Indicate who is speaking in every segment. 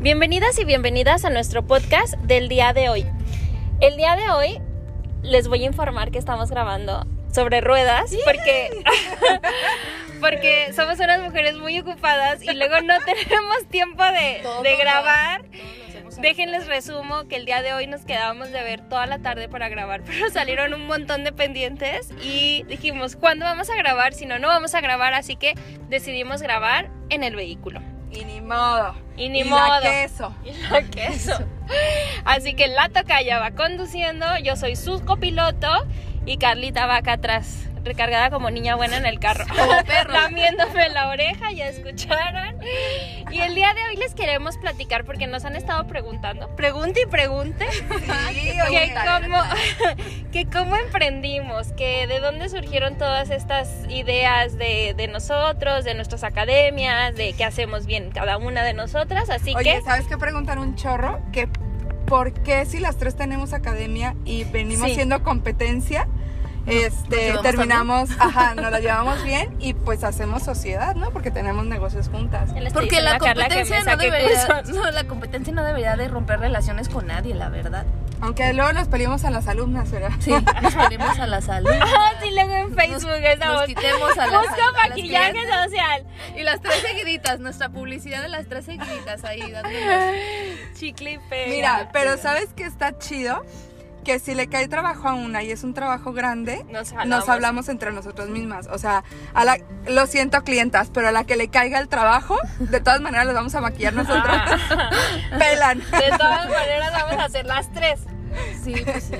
Speaker 1: Bienvenidas y bienvenidas a nuestro podcast del día de hoy. El día de hoy les voy a informar que estamos grabando sobre ruedas porque porque somos unas mujeres muy ocupadas y luego no tenemos tiempo de, de grabar. Déjenles resumo que el día de hoy nos quedábamos de ver toda la tarde para grabar, pero salieron un montón de pendientes y dijimos, ¿cuándo vamos a grabar? Si no, no vamos a grabar, así que decidimos grabar en el vehículo.
Speaker 2: Y ni modo.
Speaker 1: Y ni
Speaker 2: y
Speaker 1: modo.
Speaker 2: La queso.
Speaker 1: Y la queso. Así que la tocaya va conduciendo, yo soy su copiloto y Carlita va acá atrás, recargada como niña buena en el carro.
Speaker 2: Como perro.
Speaker 1: Lamiéndome la oreja, ya escucharon. Y el día de hoy les queremos platicar porque nos han estado preguntando, pregunte y pregunte,
Speaker 2: Sí,
Speaker 1: que cómo, que cómo emprendimos, que de dónde surgieron todas estas ideas de, de nosotros, de nuestras academias, de qué hacemos bien cada una de nosotras. Así
Speaker 2: Oye,
Speaker 1: que
Speaker 2: ¿sabes qué preguntan un chorro? Que ¿por qué si las tres tenemos academia y venimos
Speaker 1: Sí.
Speaker 2: siendo competencia? Este, terminamos, ajá, nos la llevamos bien y pues hacemos sociedad, ¿no? Porque tenemos negocios juntas.
Speaker 3: Porque la competencia no debería, no, la competencia no debería de romper relaciones con nadie, la verdad.
Speaker 2: Aunque luego nos peleamos a las alumnas, ¿verdad?
Speaker 3: Sí, nos ponemos a la salud.
Speaker 1: Ah, sí, luego en Facebook estamos.
Speaker 3: Nos quitemos a las,
Speaker 1: Busco
Speaker 3: a las
Speaker 1: maquillaje social.
Speaker 3: Y las tres seguiditas, nuestra publicidad de las tres seguiditas ahí dándonos.
Speaker 1: Chicle y pega.
Speaker 2: Mira, pero ¿sabes qué está chido? Que si le cae trabajo a una y es un trabajo grande,
Speaker 1: Nos
Speaker 2: nos
Speaker 1: hablamos.
Speaker 2: entre nosotros mismas. O sea, a la, lo siento clientas, pero a la que le caiga el trabajo, de todas maneras les vamos a maquillar nosotras. Pelan.
Speaker 1: Ah. De todas maneras vamos a hacer las tres.
Speaker 3: Sí, pues sí.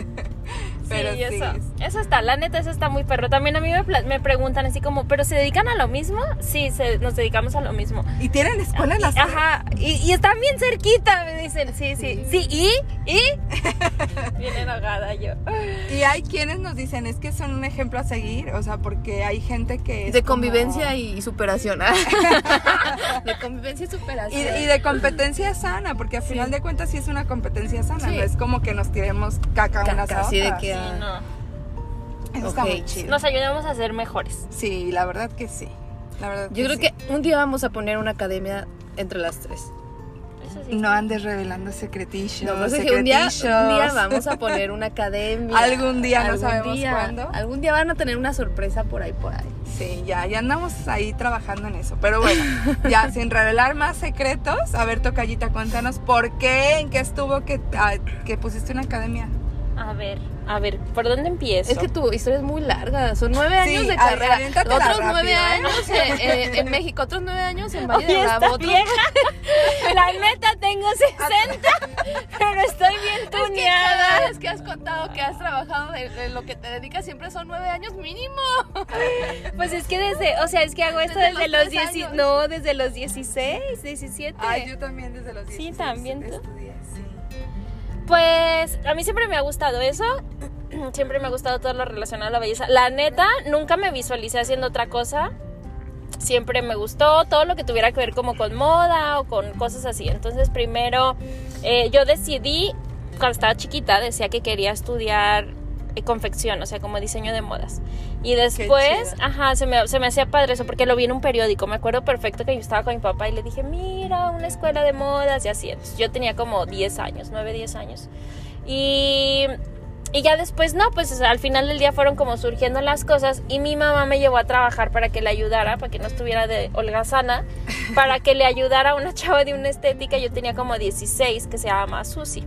Speaker 2: Pero
Speaker 1: sí,
Speaker 2: sí.
Speaker 1: eso. Eso está, la neta, eso está muy perro. También a mí me, preguntan así como, ¿pero se dedican a lo mismo? Sí, se- nos dedicamos a lo mismo.
Speaker 2: Y tienen escuela en las
Speaker 1: Ajá, y, y están bien cerquita, me dicen. Sí, sí, sí, ¿y? ¿y? bien enojada yo.
Speaker 2: Y hay quienes nos dicen, es que son un ejemplo a seguir, o sea, porque hay gente que es
Speaker 3: De
Speaker 2: como-
Speaker 3: convivencia y superación. De convivencia y superación.
Speaker 2: y de competencia sana, porque al final de cuentas sí es una competencia sana,
Speaker 3: Sí.
Speaker 2: no es como que nos tiremos caca unas a
Speaker 3: Caca, así de
Speaker 2: otras.
Speaker 3: que,
Speaker 1: No.
Speaker 2: Eso está
Speaker 3: Ok.
Speaker 2: muy chido.
Speaker 1: Nos ayudamos a ser mejores.
Speaker 2: Sí, la verdad que sí. La verdad
Speaker 3: Yo creo
Speaker 2: sí.
Speaker 3: que un día vamos a poner una academia entre las tres.
Speaker 1: Eso sí.
Speaker 2: No andes revelando secretillos.
Speaker 3: No, pues es que un día, un
Speaker 2: secretillos.
Speaker 3: día vamos a poner una academia.
Speaker 2: Algún día, no sabemos
Speaker 3: día,
Speaker 2: cuándo.
Speaker 3: Algún día van a tener una sorpresa por ahí, por ahí.
Speaker 2: Sí, ya, ya andamos ahí trabajando en eso. Pero bueno, ya sin revelar más secretos, a ver, Tocallita, cuéntanos por qué, en qué estuvo que, ah, que pusiste una academia.
Speaker 1: A ver, a ver, ¿por dónde empiezo?
Speaker 3: Es que tu historia es muy larga. Son nueve
Speaker 2: Sí,
Speaker 3: años de carrera. Otros
Speaker 2: rápido,
Speaker 3: nueve
Speaker 2: ¿eh?
Speaker 3: años eh, eh, en México, otros nueve años en Valle de Bravo. otros-
Speaker 1: la neta tengo 60, pero estoy bien
Speaker 3: Es que cada
Speaker 1: tuneada.
Speaker 3: vez que has contado que has trabajado de, de lo que te dedicas siempre son nueve años mínimo.
Speaker 1: Pues es que desde, o sea, es que hago esto
Speaker 3: Desde
Speaker 1: desde,
Speaker 3: los
Speaker 1: los
Speaker 3: tres
Speaker 1: 10,
Speaker 3: años.
Speaker 1: no, desde los 16, 17.
Speaker 2: Ay, yo también desde los
Speaker 1: Sí,
Speaker 2: 16
Speaker 1: también tú.
Speaker 2: estudié, sí.
Speaker 1: Pues a mí siempre me ha gustado eso. Siempre me ha gustado todo lo relacionado a la belleza. La neta, nunca me visualicé haciendo otra cosa. Siempre me gustó todo lo que tuviera que ver como con moda o con cosas así. Entonces primero eh, yo decidí, cuando estaba chiquita, decía que quería estudiar confección, o sea, como diseño de modas. Y después, ajá, se me, se me hacía padre eso porque lo vi en un periódico. Me acuerdo perfecto que yo estaba con mi papá y le dije, mira, una escuela de modas y así. Entonces, yo tenía como 10 años, 9, 10 años. Y, y ya después, no, pues o sea, al final del día fueron como surgiendo las cosas y mi mamá me llevó a trabajar para que le ayudara, para que no estuviera de holgazana, para que le ayudara a una chava de una estética. Yo tenía como 16 que se llama Susi.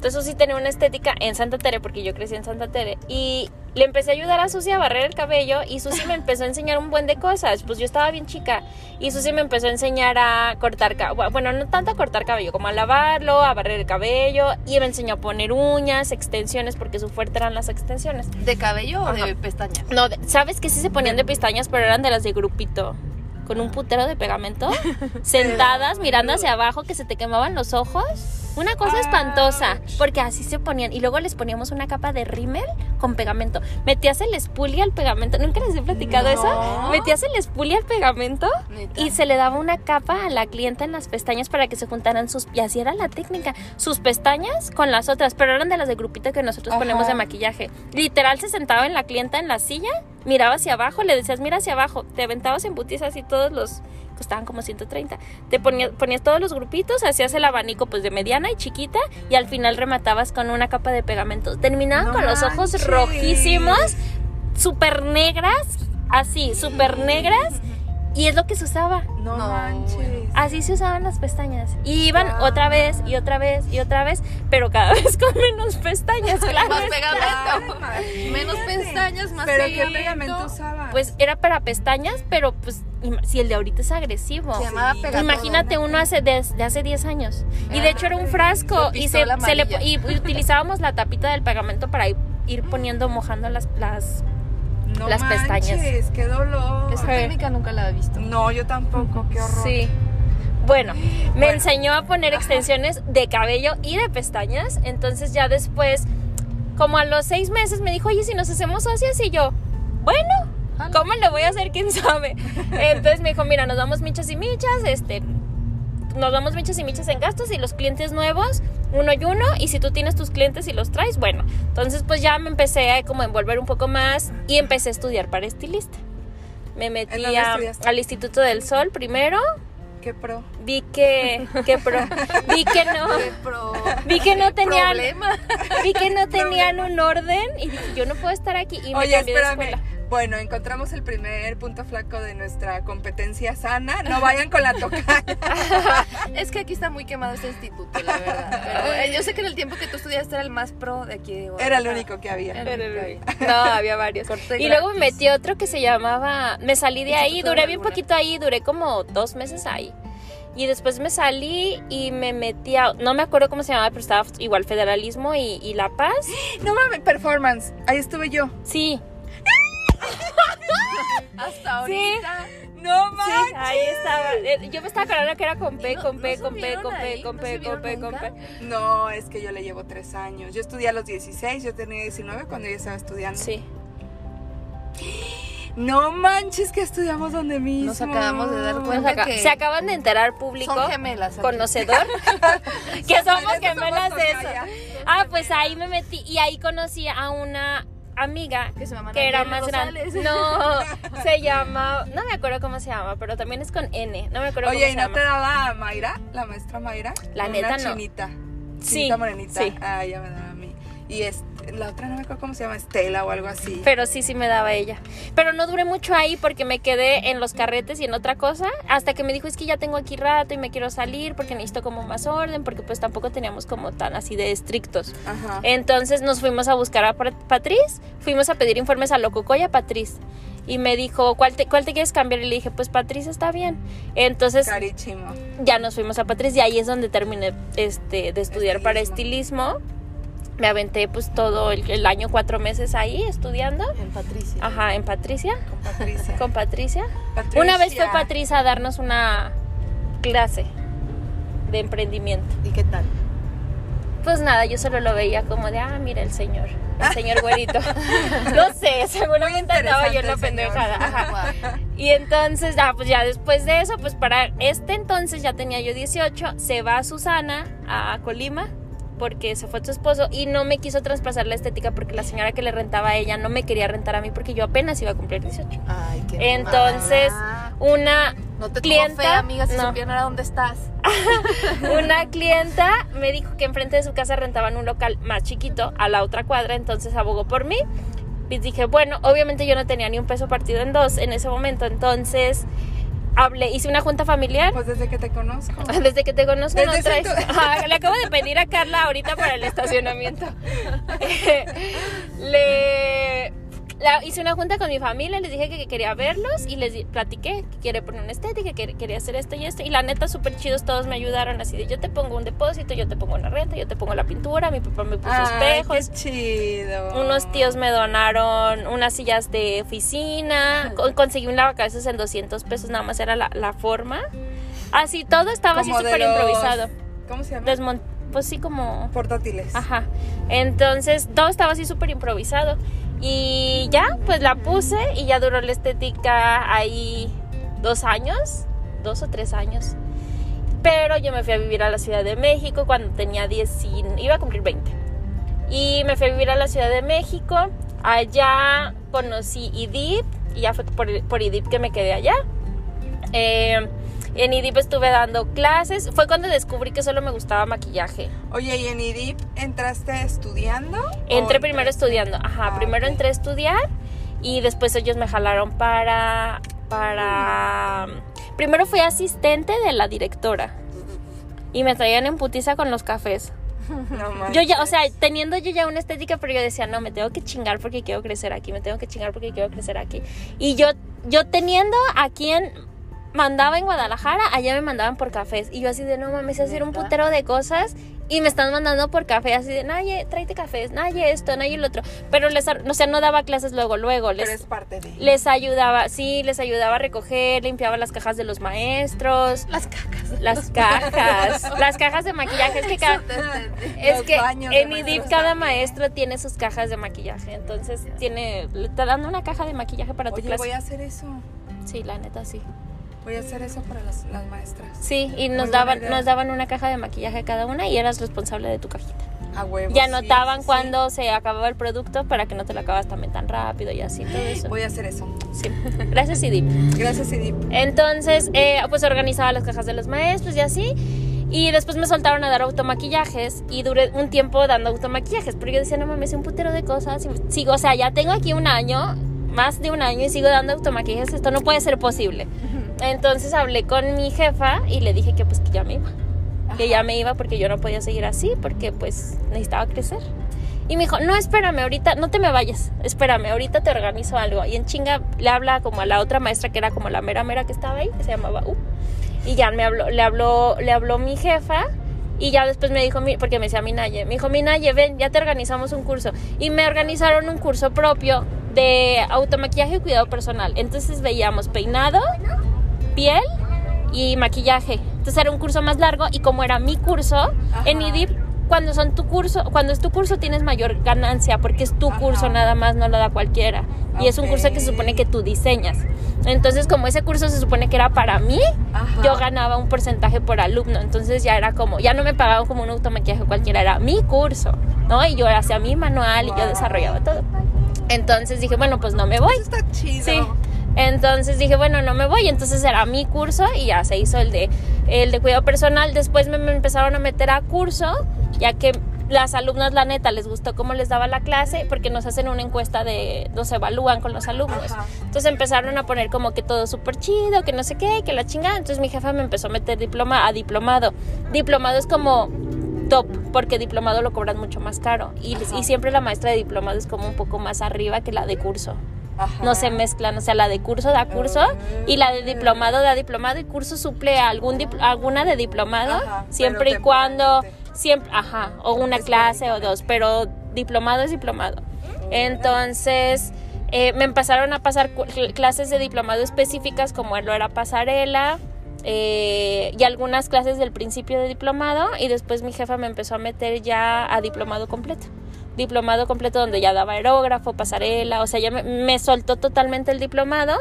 Speaker 1: Entonces Susi tenía una estética en Santa Tere, porque yo crecí en Santa Tere. Y le empecé a ayudar a Susi a barrer el cabello y Susi me empezó a enseñar un buen de cosas. Pues yo estaba bien chica y Susi me empezó a enseñar a cortar cabello. Bueno, no tanto a cortar cabello, como a lavarlo, a barrer el cabello. Y me enseñó a poner uñas, extensiones, porque su fuerte eran las extensiones.
Speaker 3: ¿De cabello o de pestañas?
Speaker 1: No, ¿sabes que sí se ponían de pestañas, pero eran de las de grupito? Con un putero de pegamento, sentadas, mirando hacia abajo, que se te quemaban los ojos. Una cosa espantosa,
Speaker 2: Ouch.
Speaker 1: porque así se ponían. Y luego les poníamos una capa de rímel con pegamento. Metías el espuli al pegamento. ¿Nunca les he platicado
Speaker 3: No.
Speaker 1: eso? Metías el espuli al pegamento y se le daba una capa a la clienta en las pestañas para que se juntaran sus... Y así era la técnica. Sus pestañas con las otras, pero eran de las de grupito que nosotros
Speaker 2: Ajá.
Speaker 1: ponemos de maquillaje. Literal se sentaba en la clienta en la silla, miraba hacia abajo, le decías, mira hacia abajo. Te aventabas en putiza así todos los estaban como 130. Te ponías, ponías todos los grupitos, hacías el abanico pues de mediana y chiquita y al final rematabas con una capa de pegamento. Terminaban
Speaker 2: No
Speaker 1: con los ojos rojísimos, súper negras, así, súper negras. Y es lo que se usaba.
Speaker 2: No,
Speaker 3: No,
Speaker 2: manches.
Speaker 1: Así se usaban las pestañas. Y iban
Speaker 2: Wow.
Speaker 1: otra vez y otra vez y otra vez, pero cada vez con menos pestañas, claro.
Speaker 3: Más pegamento. Menos pestañas, más
Speaker 2: Pero qué
Speaker 3: pegamento.
Speaker 2: pegamento usaba.
Speaker 1: Pues era para pestañas, pero pues si el de ahorita es agresivo.
Speaker 3: Se llamaba.
Speaker 1: Imagínate uno hace de, de hace 10 años. Y de hecho era un frasco y se, se le, y utilizábamos la tapita del pegamento para ir, ir poniendo, mojando las, las
Speaker 2: no
Speaker 1: las pestañas.
Speaker 2: manches, qué dolor.
Speaker 3: Esa técnica nunca la he visto.
Speaker 2: No, yo tampoco, qué horror.
Speaker 1: Sí. Bueno, me
Speaker 2: Bueno.
Speaker 1: enseñó a poner extensiones de cabello y de pestañas. Entonces ya después, como a los seis meses, me dijo, oye, si nos hacemos socias y yo, bueno. ¿cómo le voy a hacer? ¿Quién sabe? Entonces me dijo, mira, nos vamos michas y michas, este, nos vamos michas y michas en gastos y los clientes nuevos, uno y uno, y si tú tienes tus clientes y los traes, bueno. Entonces pues ya me empecé a como envolver un poco más y empecé a estudiar para estilista. Me metí a- al Instituto del Sol primero,
Speaker 2: Qué pro.
Speaker 1: vi que, que pro- vi que no,
Speaker 3: Qué pro-
Speaker 1: vi que no tenían,
Speaker 3: Problema.
Speaker 1: vi que no tenían un orden y dije yo no puedo estar aquí y me
Speaker 2: Oye,
Speaker 1: cambié de escuela.
Speaker 2: Bueno, encontramos el primer punto flaco de nuestra competencia sana. No vayan con la tocaya.
Speaker 3: Es que aquí está muy quemado este instituto, la verdad. Pero, eh, yo sé que en el tiempo que tú estudiaste era el más pro de aquí de
Speaker 2: Era el único que había.
Speaker 3: Era el único ahí.
Speaker 1: No, había varios.
Speaker 3: Corte
Speaker 1: Y luego me metí a otro que se llamaba, me salí de ahí, duré bien poquito ahí, duré como dos meses ahí. Y después me salí y me metí a, no me acuerdo cómo se llamaba, pero estaba igual federalismo y, y La Paz.
Speaker 2: No mames, performance. Ahí estuve yo.
Speaker 1: Sí,
Speaker 3: Hasta ahorita.
Speaker 2: No
Speaker 1: sí,
Speaker 2: manches.
Speaker 1: ahí estaba. Eh, Yo me estaba acordando que era con P,
Speaker 3: no-
Speaker 1: con
Speaker 3: no
Speaker 1: P, con P, con P, con
Speaker 3: ¿No
Speaker 1: P, con P, con P.
Speaker 2: No, es que yo le llevo tres años. Yo estudié a los 16, yo tenía 19 cuando yo estaba estudiando.
Speaker 1: Sí.
Speaker 2: No manches que estudiamos donde mismo.
Speaker 3: Nos acabamos de dar cuenta que
Speaker 1: Se acaban de enterar público.
Speaker 3: son gemelas. aquí.
Speaker 1: conocedor que somos gemelas
Speaker 2: somos
Speaker 1: de eso. Ah, pues ahí me metí y ahí conocí a una amiga
Speaker 3: Que se llama
Speaker 1: que era más grande. No, se llama, no me acuerdo cómo se llama, pero también es con N, no me acuerdo
Speaker 2: Oye,
Speaker 1: cómo
Speaker 2: ¿y
Speaker 1: se
Speaker 2: no te daba Mayra, la maestra Mayra?
Speaker 1: La
Speaker 2: Una
Speaker 1: neta, no.
Speaker 2: chinita.
Speaker 1: Sí,
Speaker 2: Chinita morenita.
Speaker 1: sí.
Speaker 2: Ah, ya me daba a mí. Y es, la otra no me acuerdo cómo se llama, Estela o algo así.
Speaker 1: Pero sí, sí me daba ella. Pero no duré mucho ahí porque me quedé en los carretes y en otra cosa. Hasta que me dijo, es que ya tengo aquí rato y me quiero salir porque necesito como más orden. Porque pues tampoco teníamos como tan así de estrictos.
Speaker 2: Ajá.
Speaker 1: Entonces nos fuimos a buscar a Pat- Patriz, fuimos a pedir informes a Lococo y a Patriz. Y me dijo, ¿cuál te, ¿cuál te quieres cambiar? Y le dije, pues Patriz está bien. Entonces
Speaker 2: Carichimo.
Speaker 1: ya nos fuimos a Patriz y ahí es donde terminé este, de estudiar para
Speaker 2: Estilismo.
Speaker 1: Me aventé pues todo el, el año, cuatro meses ahí estudiando.
Speaker 3: En Patricia.
Speaker 1: Ajá, en Patricia,
Speaker 2: Con Patricia.
Speaker 1: con Patricia.
Speaker 2: Patricia.
Speaker 1: Una vez fue Patricia a darnos una clase de emprendimiento.
Speaker 3: ¿Y qué tal?
Speaker 1: Pues nada, yo solo lo veía como de, ah, mira el señor, el señor güerito. no sé, seguramente andaba yo en la pendejada. Ajá. Y entonces, ah, pues ya después de eso, pues para este entonces ya tenía yo 18, se va Susana a Colima porque se fue su esposo y no me quiso traspasar la estética porque la señora que le rentaba a ella no me quería rentar a mí porque yo apenas iba a cumplir 18.
Speaker 3: Ay, qué
Speaker 1: Entonces,
Speaker 3: mala.
Speaker 1: una
Speaker 3: No te
Speaker 1: clienta,
Speaker 3: amiga, si
Speaker 1: no.
Speaker 3: supieran a dónde estás.
Speaker 1: Una clienta me dijo que enfrente de su casa rentaban un local más chiquito a la otra cuadra, entonces abogó por mí. Y dije, bueno, obviamente yo no tenía ni un peso partido en dos en ese momento, entonces hablé, hice una junta familiar.
Speaker 2: Pues desde que te conozco.
Speaker 1: Desde que te conozco no
Speaker 2: Desde
Speaker 1: traes.
Speaker 2: ese tu-
Speaker 1: Ajá, le acabo de pedir a Carla ahorita para el estacionamiento. le la- hice una junta con mi familia, les dije que, que quería verlos y les di- platiqué que quería poner una estética, que quería hacer esto y esto. Y la neta, súper chidos, todos me ayudaron así de yo te pongo un depósito, yo te pongo una renta, yo te pongo la pintura, mi papá me puso
Speaker 2: Ay,
Speaker 1: espejos.
Speaker 2: qué chido.
Speaker 1: Unos tíos me donaron unas sillas de oficina. Con- conseguí un lavacabezas en 200 pesos, nada más era la, la forma. Así, todo estaba así
Speaker 2: Como
Speaker 1: súper
Speaker 2: los-
Speaker 1: improvisado.
Speaker 2: ¿Cómo se llama?
Speaker 1: Desmon- pues sí, como.
Speaker 2: Portátiles.
Speaker 1: Ajá. Entonces, todo estaba así súper improvisado. Y ya, pues la puse y ya duró la estética ahí dos años, dos o tres años. Pero yo me fui a vivir a la Ciudad de México cuando tenía 10 y iba a cumplir 20. Y me fui a vivir a la Ciudad de México. Allá conocí IDIP y ya fue por, por IDIP que me quedé allá. Eh, en IDIP estuve dando clases. Fue cuando descubrí que solo me gustaba maquillaje.
Speaker 2: Oye, ¿y en IDIP entraste estudiando?
Speaker 1: Entré
Speaker 2: o
Speaker 1: primero estudiando. Ajá,
Speaker 2: Ah,
Speaker 1: primero entré a estudiar y después ellos me jalaron para. para. Primero fui asistente de la directora. Y me traían en putiza con los cafés.
Speaker 2: No.
Speaker 1: Yo ya, o sea, teniendo yo ya una estética, pero yo decía, no, me tengo que chingar porque quiero crecer aquí, me tengo que chingar porque quiero crecer aquí. Y yo, yo teniendo a quien mandaba en Guadalajara, allá me mandaban por cafés. Y yo así de, no mames, hacer un putero de cosas y me están mandando por café, así de, Naye, tráete cafés, Naye esto, Naye el otro. Pero les, o sea, no daba clases luego, luego.
Speaker 2: Pero
Speaker 1: Les,
Speaker 2: es parte de...
Speaker 1: les ayudaba, sí, les ayudaba a recoger, limpiaba las cajas de los maestros.
Speaker 3: Las cacas.
Speaker 1: Las cajas, las cajas de maquillaje, es que cada,
Speaker 3: te
Speaker 1: es que en IDIP cada maestro tiene sus cajas de maquillaje, entonces tiene, está dando una caja de maquillaje para tu
Speaker 2: Oye,
Speaker 1: clase.
Speaker 2: voy a hacer eso.
Speaker 1: Sí, la neta sí.
Speaker 2: Voy a hacer eso para las, las maestras.
Speaker 1: Sí, y nos daban, nos daban una caja de maquillaje cada una y eras responsable de tu cajita.
Speaker 2: A huevo.
Speaker 1: Ya
Speaker 2: sí,
Speaker 1: anotaban
Speaker 2: sí,
Speaker 1: cuando se acababa el producto para que no te lo acabas también tan rápido y así todo
Speaker 2: sí.
Speaker 1: eso.
Speaker 2: Voy a hacer eso.
Speaker 1: Sí. Gracias IDIP.
Speaker 2: Gracias, Edip.
Speaker 1: Entonces, eh, pues organizaba las cajas de los maestros y así. Y después me soltaron a dar automaquillajes y duré un tiempo dando automaquillajes. Pero yo decía, no mames, un putero de cosas. Y sigo, o sea, ya tengo aquí un año, más de un año, y sigo dando automaquillajes. Esto no puede ser posible. Entonces hablé con mi jefa y le dije que pues que ya me iba. Que ya me iba porque yo no podía seguir así, porque pues necesitaba crecer. Y me dijo, no, espérame, ahorita, no te me vayas, espérame, ahorita te organizo algo. Y en chinga le habla como a la otra maestra que era como la mera mera que estaba ahí, que se llamaba U. Y ya me habló, le habló, le habló mi jefa y ya después me dijo, mi- porque me decía Minaye, me dijo, Minaye, ven, ya te organizamos un curso. Y me organizaron un curso propio de automaquillaje y cuidado personal. Entonces veíamos peinado, piel y maquillaje. Entonces era un curso más largo y como era mi curso, en
Speaker 2: Ajá.
Speaker 1: IDIP cuando son tu curso, cuando es tu curso tienes mayor ganancia porque es tu
Speaker 2: Ajá.
Speaker 1: curso nada más, no lo da cualquiera. Y es un curso que se supone que tú diseñas. Entonces, como ese curso se supone que era para mí,
Speaker 2: Ajá.
Speaker 1: yo ganaba un porcentaje por alumno. Entonces ya era como, ya no me pagaban como un automaquillaje cualquiera, era mi curso, ¿no? Y yo hacía mi manual y yo
Speaker 2: Wow.
Speaker 1: desarrollaba todo. Entonces dije, bueno, pues no me voy.
Speaker 2: Eso está chido.
Speaker 1: Sí. Entonces dije, bueno, no me voy. Entonces era mi curso y ya se hizo el de, el de cuidado personal. Después me, me empezaron a meter a curso, ya que las alumnas, la neta, les gustó cómo les daba la clase, porque nos hacen una encuesta de, nos evalúan con los alumnos.
Speaker 2: Ajá.
Speaker 1: Entonces empezaron a poner como que todo súper chido, que no sé qué, que la chingada. Entonces mi jefa me empezó a meter diploma a diplomado. Diplomado es como top, porque diplomado lo cobran mucho más caro. Y, y siempre la maestra de diplomado es como un poco más arriba que la de curso
Speaker 2: Ajá.
Speaker 1: no se mezclan, o sea, la de curso da curso y la de diplomado da diplomado y curso suple a algún alguna de diplomado
Speaker 2: Ajá,
Speaker 1: siempre y cuando siempre, ajá, o una clase o dos, pero diplomado es diplomado. Entonces, eh, me empezaron a pasar clases de diplomado específicas como lo era pasarela eh, y algunas clases del principio de diplomado y después mi jefa me empezó a meter ya a diplomado completo. Diplomado completo donde ya daba aerógrafo, pasarela, o sea, ya me, me soltó totalmente el diplomado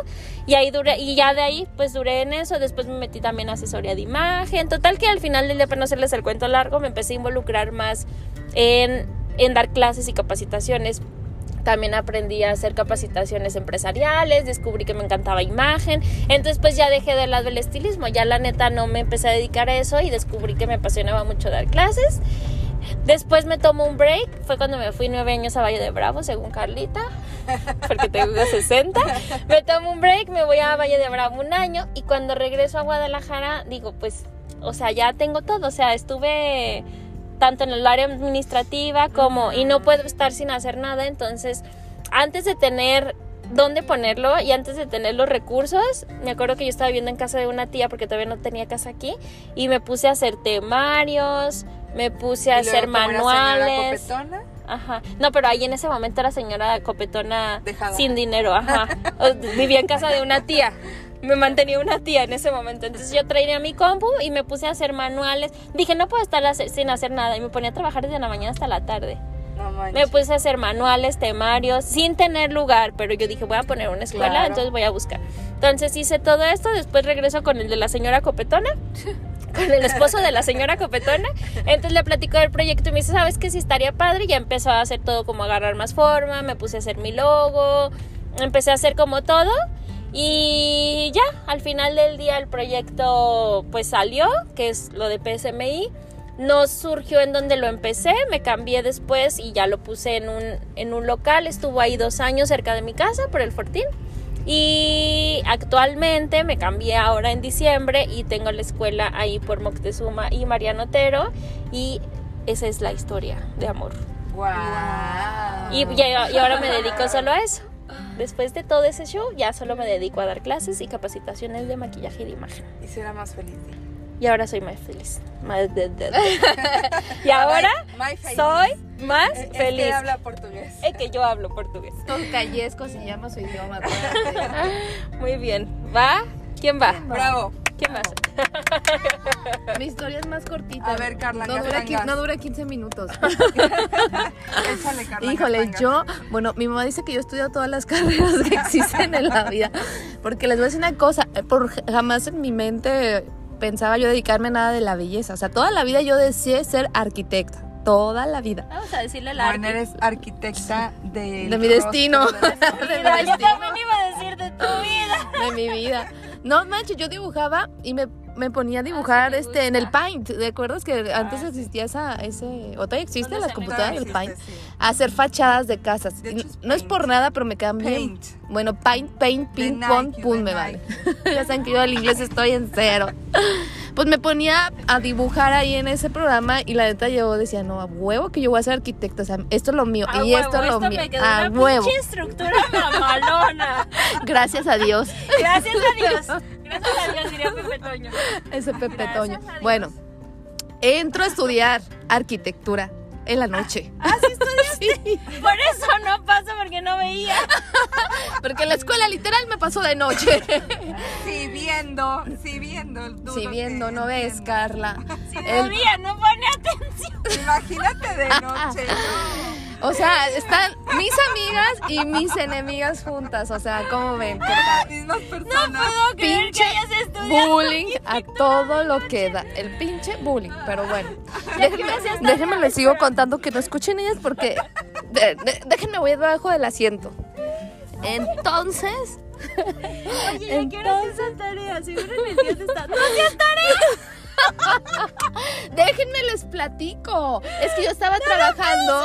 Speaker 1: y ahí duré, y ya de ahí pues duré en eso, después me metí también a asesoría de imagen, total que al final del día, para no hacerles el cuento largo, me empecé a involucrar más en, en dar clases y capacitaciones. También aprendí a hacer capacitaciones empresariales, descubrí que me encantaba imagen, entonces pues ya dejé de lado el estilismo, ya la neta no me empecé a dedicar a eso y descubrí que me apasionaba mucho dar clases. Después me tomo un break, fue cuando me fui nueve años a Valle de Bravo, según Carlita, porque tengo 60. Me tomo un break, me voy a Valle de Bravo un año y cuando regreso a Guadalajara digo, pues, o sea, ya tengo todo, o sea, estuve tanto en el área administrativa como y no puedo estar sin hacer nada, entonces antes de tener dónde ponerlo y antes de tener los recursos, me acuerdo que yo estaba viviendo en casa de una tía porque todavía no tenía casa aquí y me puse a hacer temarios, me puse a
Speaker 2: Y
Speaker 1: hacer
Speaker 2: señora
Speaker 1: manuales.
Speaker 2: copetona,
Speaker 1: Ajá. No, pero ahí en ese momento era señora copetona
Speaker 2: Dejada.
Speaker 1: sin dinero, ajá. Vivía en casa de una tía. Me mantenía una tía en ese momento. Entonces yo traía mi compu y me puse a hacer manuales. Dije, no puedo estar sin hacer nada. Y me ponía a trabajar desde la mañana hasta la tarde.
Speaker 2: No.
Speaker 1: Me puse a hacer manuales, temarios, sin tener lugar, pero yo dije, voy a poner una escuela,
Speaker 2: Claro.
Speaker 1: entonces voy a buscar. Entonces hice todo esto, después regreso con el de la señora Copetona, con el esposo de la señora Copetona. Entonces le platico del proyecto y me dice, ¿sabes qué? Sí estaría padre. Ya empezó a hacer todo como agarrar más forma, me puse a hacer mi logo, empecé a hacer como todo. Y ya, al final del día el proyecto pues salió, que es lo de PSMI. No surgió en donde lo empecé, me cambié después y ya lo puse en un, en un local. Estuvo ahí dos años cerca de mi casa, por el Fortín. Y actualmente me cambié ahora en diciembre y tengo la escuela ahí por Moctezuma y Mariano Otero. Y esa es la historia de amor.
Speaker 2: Wow.
Speaker 1: Y, ya- y ahora me dedico solo a eso. Después de todo ese show, ya solo me dedico a dar clases y capacitaciones de maquillaje y de imagen.
Speaker 2: Y será más feliz.
Speaker 1: Y ahora soy más feliz. Más de- de- de. y ahora soy más
Speaker 2: es que
Speaker 1: feliz.
Speaker 2: habla portugués.
Speaker 1: Es que yo hablo portugués.
Speaker 3: Tocallesco se llama su idioma.
Speaker 1: Muy bien. ¿Va? ¿Quién va?
Speaker 2: Bravo.
Speaker 1: ¿Quién más?
Speaker 3: Mi historia es más cortita.
Speaker 2: A ver, Carla,
Speaker 3: no
Speaker 2: ¿qué
Speaker 3: dura, no dura 15 minutos.
Speaker 2: Échale, Carla.
Speaker 3: Híjole, yo, bueno, mi mamá dice que yo he estudiado todas las carreras que existen en la vida. Porque les voy a decir una cosa, eh, por jamás en mi mente pensaba yo dedicarme a nada de la belleza. O sea, toda la vida yo deseé ser arquitecta. Toda la vida.
Speaker 1: Vamos a decirle la
Speaker 2: Bueno, eres arquitecta de...
Speaker 3: De mi destino.
Speaker 2: de
Speaker 3: mi
Speaker 1: Yo
Speaker 3: destino.
Speaker 1: también iba a decir de tu vida.
Speaker 3: de mi vida. No manches, yo dibujaba y me, me ponía a dibujar
Speaker 1: me
Speaker 3: este en el. Paint. ¿Te acuerdas que antes
Speaker 2: Ah,
Speaker 3: existía esa ese o todavía existe
Speaker 1: ¿Dónde
Speaker 3: las computadoras del Paint?
Speaker 2: sí.
Speaker 3: Hacer fachadas de casas.
Speaker 2: De
Speaker 3: Y
Speaker 2: hecho, es
Speaker 3: no es por nada, pero me quedan bien.
Speaker 2: Paint.
Speaker 3: Bueno, Paint, Paint, Ping, Pong, pum, me vale. ya saben que yo al inglés estoy en cero. Pues me ponía a dibujar ahí en ese programa y la neta yo decía, no, a huevo que yo voy a ser arquitecta, o sea, esto es lo mío
Speaker 1: A
Speaker 3: y
Speaker 1: huevo,
Speaker 3: esto es lo
Speaker 1: esto
Speaker 3: mío.
Speaker 1: me quedó
Speaker 3: A
Speaker 1: una
Speaker 3: huevo.
Speaker 1: estructura mamalona.
Speaker 3: Gracias a Dios.
Speaker 1: Gracias a Dios. Gracias a Dios, diría Pepe Toño.
Speaker 3: Ese Pepe
Speaker 1: Gracias
Speaker 3: Toño. Bueno, entro a estudiar arquitectura en la noche.
Speaker 1: ¿Ah, sí estudiaste?
Speaker 3: Sí,
Speaker 1: Por eso no pasa, porque no veía.
Speaker 3: porque la escuela literal me pasó de noche.
Speaker 2: Sí, viendo, sí, viendo. dudo
Speaker 3: Si viendo, no ves. Carla.
Speaker 1: Si
Speaker 3: El-
Speaker 1: veía, no pone atención.
Speaker 2: Imagínate de noche, ¿no?
Speaker 3: O sea, están mis amigas y mis enemigas juntas. O sea, ¿cómo ven? ¿Qué tal?
Speaker 2: Mismas personas.
Speaker 1: No creer
Speaker 3: Pinche
Speaker 1: que hayas estudiado.
Speaker 3: bullying a todo lo que da. El pinche bullying. Pero bueno, déjenme, déjenme les sigo contando que no escuchen ellas porque. de- de- déjenme, voy debajo del asiento. Entonces.
Speaker 1: Oye, ¿a qué hora es esa tarea? Seguro en el día está. ¡No hacías tarea!
Speaker 3: Déjenme les platico. Es que yo estaba trabajando.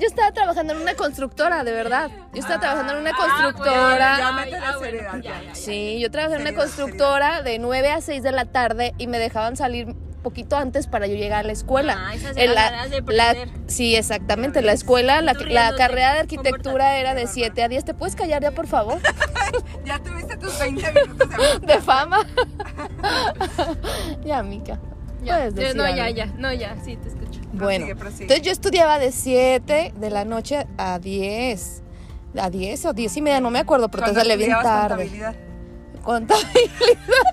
Speaker 3: Yo estaba trabajando en una constructora, de verdad. Yo estaba trabajando en una
Speaker 1: Ah,
Speaker 3: constructora.
Speaker 2: Ya
Speaker 1: ah, bueno,
Speaker 2: seriedad.
Speaker 1: ya, ya.
Speaker 3: Sí, yo trabajé en una
Speaker 2: Seriedad,
Speaker 3: constructora de 9 a 6 de la tarde y me dejaban salir poquito antes para yo llegar a la escuela.
Speaker 1: Ah, esas
Speaker 3: En la-
Speaker 1: de
Speaker 3: la- sí, exactamente. La escuela, la, la carrera de arquitectura era de 7 a 10. ¿Te puedes callar ya, por favor?
Speaker 2: Ya tuviste tus 20 minutos de
Speaker 3: De fama. ya, Mica. Puedes decir
Speaker 1: no, ya, ya. No, ya, sí, te.
Speaker 3: Bueno,
Speaker 2: Prosigue, prosigue.
Speaker 3: entonces yo estudiaba de 7 de la noche a 10. A 10 o 10 y media, no me acuerdo, porque salí bien tarde.
Speaker 2: contabilidad.
Speaker 3: Contabilidad,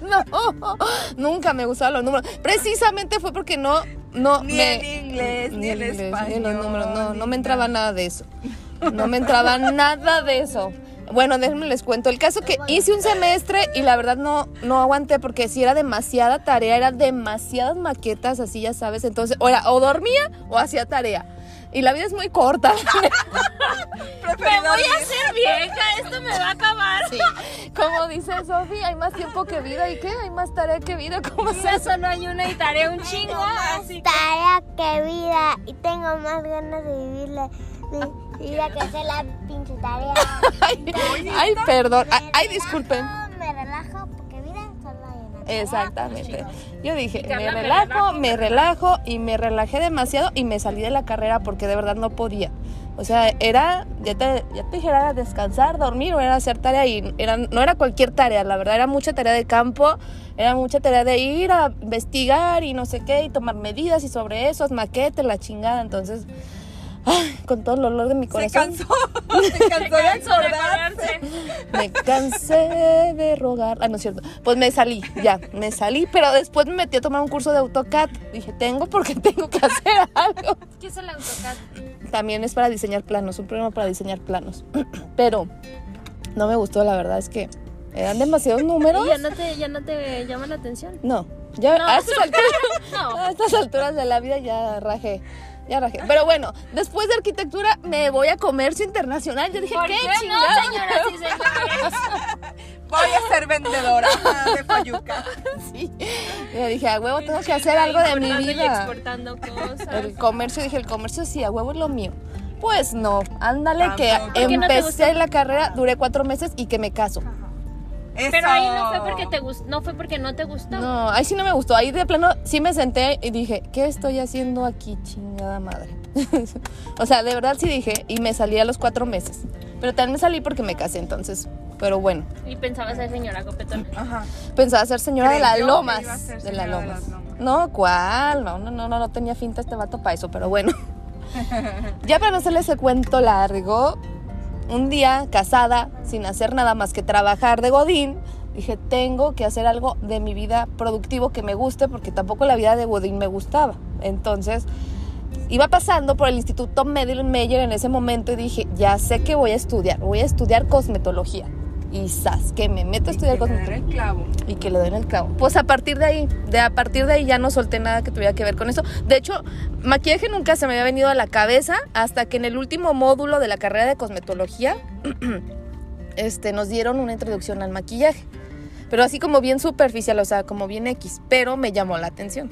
Speaker 3: no. Nunca me gustaban los números. Precisamente fue porque no, no
Speaker 2: Ni
Speaker 3: me.
Speaker 2: en inglés, ni en
Speaker 3: inglés, Ni
Speaker 2: español,
Speaker 3: los números, no, no me entraba
Speaker 2: nada
Speaker 3: de eso. No me entraba nada de eso. Bueno, déjenme les cuento. El caso que hice un semestre y la verdad no, no aguanté porque si era demasiada tarea, eran demasiadas maquetas, así ya sabes. Entonces, o, era, o dormía o hacía tarea. Y la vida es muy corta.
Speaker 1: Me voy a hacer vieja, esto me va a acabar.
Speaker 3: Sí. Como dice Sofía, hay más tiempo que vida. ¿Y qué? Hay más tarea que vida. ¿Cómo se
Speaker 1: Una solo hay una y tarea un chingo. Así que
Speaker 4: tarea que vida y tengo más ganas de vivir la mi vida que hacer la pinche tarea.
Speaker 3: Ay, ay, perdón. Ay, ay, disculpen.
Speaker 4: No, me relajo porque vida solo hay una tarea.
Speaker 3: Exactamente. Yo dije, me relajo, me relajo y me relajé demasiado y me salí de la carrera porque de verdad no podía. O sea, era, ya te, ya te dijera, era descansar, dormir o era hacer tarea y era, no era cualquier tarea, la verdad, era mucha tarea de campo, era mucha tarea de ir a investigar y no sé qué y tomar medidas y sobre eso, maquetes, la chingada. Entonces, ay, con todo el olor de mi
Speaker 2: Se
Speaker 3: corazón.
Speaker 2: cansó. Se cansó de acordarse.
Speaker 3: Me cansé de rogar. Ah, no es cierto. Pues me salí, ya, me salí, pero después me metí a tomar un curso de AutoCAD. Dije, tengo porque tengo que hacer algo.
Speaker 1: ¿Qué es el AutoCAD?
Speaker 3: También es para diseñar planos, un programa para diseñar planos. Pero no me gustó, la verdad es que eran demasiados números.
Speaker 1: ¿Y ya no te, ya no te llama la atención?
Speaker 3: No, ya
Speaker 1: No.
Speaker 3: a, estas alturas,
Speaker 1: No.
Speaker 3: a estas alturas de la vida ya rajé. Ya rajé. Pero bueno, después de arquitectura me voy a comercio internacional. Yo dije,
Speaker 1: ¿Por
Speaker 3: ¿qué,
Speaker 1: qué no,
Speaker 3: chingada?
Speaker 1: señoras y señores?
Speaker 2: Voy a ser vendedora de Fayuca.
Speaker 3: Sí. Y yo dije, a huevo, tengo que hacer algo de mi
Speaker 1: Importando y
Speaker 3: vida.
Speaker 1: exportando cosas.
Speaker 3: El comercio, dije, el comercio sí, a huevo es lo mío. Pues no, ándale que
Speaker 2: Tampoco.
Speaker 1: ¿Por qué no te
Speaker 3: empecé la carrera, duré cuatro meses y que me caso.
Speaker 2: Eso.
Speaker 1: Pero ahí no fue porque te gustó, no fue porque no te gustó.
Speaker 3: No, ahí sí no me gustó. Ahí de plano sí me senté y dije, ¿qué estoy haciendo aquí, chingada madre? o sea, de verdad sí dije y me salí a los cuatro meses. Pero también me salí porque me casé entonces. Pero bueno,
Speaker 1: Y pensaba ser señora copetona.
Speaker 2: Ajá.
Speaker 3: pensaba ser señora de las lomas. De
Speaker 2: de
Speaker 3: lomas.
Speaker 2: las lomas.
Speaker 3: No, ¿cuál? No, no, no, no, no tenía finta este vato para eso, pero bueno. ya para no hacerles el cuento largo, un día casada, sin hacer nada más que trabajar de Godín, dije, tengo que hacer algo de mi vida productivo que me guste, porque tampoco la vida de Godín me gustaba. Entonces, iba pasando por el Instituto Medill Meyer en ese momento y dije, ya sé que voy a estudiar, voy a estudiar cosmetología. Y sas, que me meto a estudiar
Speaker 2: Y que le den
Speaker 3: cosmetología
Speaker 2: el clavo.
Speaker 3: y que le den el clavo. Pues a partir de ahí, de a partir de ahí ya no solté nada que tuviera que ver con eso. De hecho, maquillaje nunca se me había venido a la cabeza hasta que en el último módulo de la carrera de cosmetología este, nos dieron una introducción al maquillaje. Pero así como bien superficial, o sea, como bien X, pero me llamó la atención.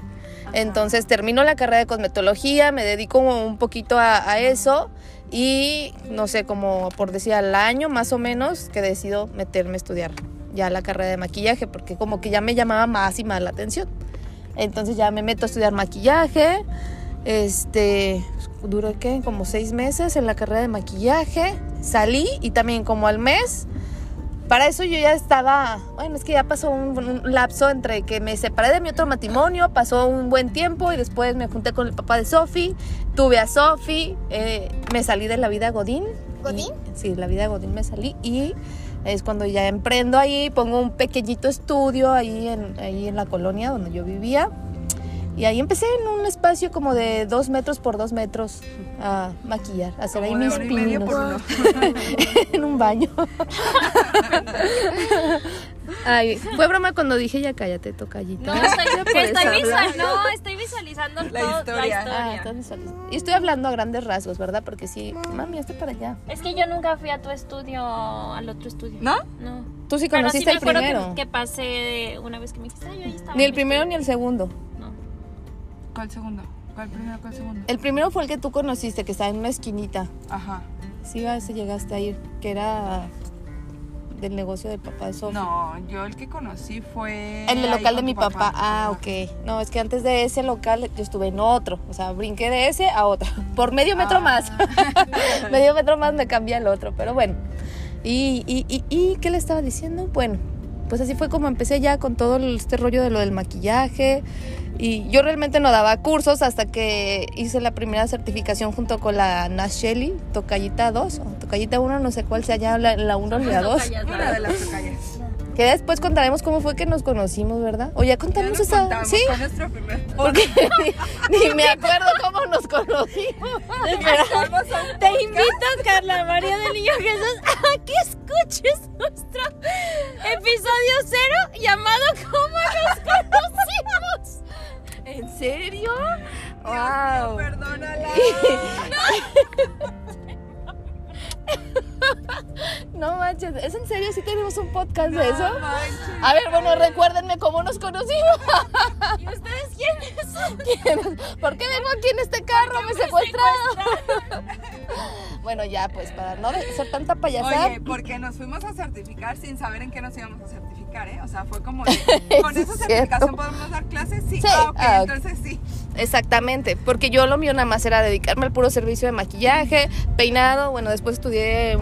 Speaker 3: Entonces termino la carrera de cosmetología, me dedico un poquito a, a eso y no sé, como por decir al año más o menos que decido meterme a estudiar ya la carrera de maquillaje porque como que ya me llamaba más y más la atención. Entonces ya me meto a estudiar maquillaje, este, duró qué, como seis meses en la carrera de maquillaje, salí y también como al mes para eso yo ya estaba, bueno, es que ya pasó un, un lapso entre que me separé de mi otro matrimonio, pasó un buen tiempo y después me junté con el papá de Sofi, tuve a Sofi, eh, me salí de la vida Godín.
Speaker 4: ¿Godín?
Speaker 3: Y- sí, la vida Godín me salí y es cuando ya emprendo ahí, pongo un pequeñito estudio ahí en, ahí en la colonia donde yo vivía. Y ahí empecé en un espacio como de dos metros por dos metros a maquillar, a hacer ahí
Speaker 2: Como
Speaker 3: mis pininos en un baño. Ay, fue broma cuando dije ya cállate, tocallita.
Speaker 1: No, estoy, estoy visual- no, estoy visualizando
Speaker 2: La
Speaker 1: todo-
Speaker 2: historia.
Speaker 3: Ah, estás visualizando. Y estoy hablando a grandes rasgos, ¿verdad? Porque sí, mami, este para allá.
Speaker 1: Es que yo nunca fui a tu estudio, al otro estudio.
Speaker 2: ¿No?
Speaker 1: No.
Speaker 3: Tú sí
Speaker 1: Pero
Speaker 3: conociste
Speaker 1: sí me
Speaker 3: el primero.
Speaker 1: Que, que pasé una vez que me dijiste, ay, yo ahí estaba.
Speaker 3: Ni el primero ni
Speaker 1: estudio".
Speaker 3: el segundo.
Speaker 2: ¿Cuál segundo? ¿Cuál primero? ¿Cuál segundo?
Speaker 3: El primero fue el que tú conociste, que estaba en una esquinita.
Speaker 2: Ajá.
Speaker 3: Sí, a ese llegaste a ir, que era del negocio del papá de Sofía.
Speaker 2: No, yo el que conocí fue.
Speaker 3: En el local de mi papá. Ah,
Speaker 2: Ajá.
Speaker 3: ok. No, es que antes de ese local yo estuve en otro. O sea, brinqué de ese a otro. Por medio metro
Speaker 2: Ah.
Speaker 3: más. medio metro más me cambié al otro. Pero bueno. Y, y, y, y, ¿qué le estaba diciendo? Bueno, pues así fue como empecé ya con todo este rollo de lo del maquillaje. Y yo realmente no daba cursos hasta que hice la primera certificación junto con la Nash Shelley, Tocallita 2, o Tocallita 1, no sé cuál sea ya la, la 1 ni la 2.
Speaker 2: Una de las tocallas.
Speaker 3: Que después contaremos cómo fue que nos conocimos, ¿verdad? O ya contamos esa. Sí,
Speaker 2: Fue nuestro primer
Speaker 3: porque ni, ni me acuerdo cómo nos conocimos.
Speaker 1: Te invito, Carla María del Niño Jesús, a que escuches nuestro episodio cero llamado ¿Cómo nos conocimos?
Speaker 3: ¿En serio?
Speaker 2: Dios,
Speaker 3: Wow.
Speaker 2: Perdónala.
Speaker 3: No manches, ¿es en serio? ¿Sí tenemos un podcast de eso?
Speaker 2: No manches.
Speaker 3: A ver, bueno, recuérdenme cómo nos conocimos.
Speaker 1: ¿Y ustedes quiénes son?
Speaker 3: ¿Por qué vengo aquí en este carro? Me secuestraron. Bueno, ya, pues, para no ser tanta payasada.
Speaker 2: Oye, porque nos fuimos a certificar sin saber en qué nos íbamos a certificar, ¿eh? O sea, fue como de, con esa
Speaker 3: Es
Speaker 2: certificación podemos dar clases, sí.
Speaker 3: Sí,
Speaker 2: Ah,
Speaker 3: ah, ok.
Speaker 2: entonces sí.
Speaker 3: Exactamente, porque yo lo mío nada más era dedicarme al puro servicio de maquillaje, peinado, bueno, después estudié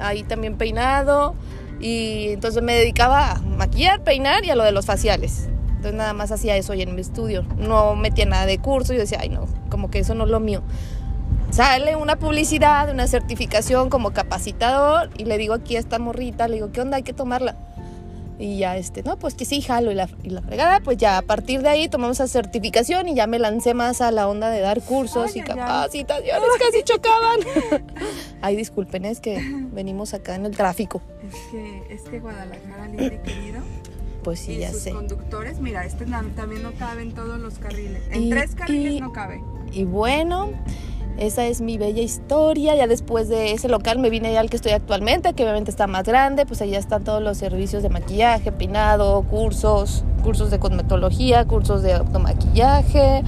Speaker 3: ahí también peinado y entonces me dedicaba a maquillar, peinar y a lo de los faciales. Entonces nada más hacía eso ahí en mi estudio, no metía nada de curso, yo decía, ay no, como que eso no es lo mío. Sale una publicidad, una certificación como capacitador y le digo aquí a esta morrita, le digo, ¿qué onda? Hay que tomarla. Y ya, este, no, pues que sí, jalo y la, y la fregada, pues ya a partir de ahí tomamos esa certificación y ya me lancé más a la onda de dar cursos
Speaker 2: Ay,
Speaker 3: y
Speaker 2: ay.
Speaker 3: capacitaciones, casi chocaban. Ay, disculpen, es que venimos acá en el tráfico.
Speaker 2: Es que, es que Guadalajara, libre y querido.
Speaker 3: Pues sí,
Speaker 2: y
Speaker 3: ya
Speaker 2: sus
Speaker 3: sé.
Speaker 2: conductores, mira, este también no cabe en todos los carriles. En
Speaker 3: Y-
Speaker 2: tres carriles
Speaker 3: y-
Speaker 2: no cabe.
Speaker 3: Y bueno, Esa es mi bella historia. Ya después de ese local me vine ya al que estoy actualmente, que obviamente está más grande. Pues allá están todos los servicios de maquillaje, peinado, cursos, cursos de cosmetología, cursos de automaquillaje,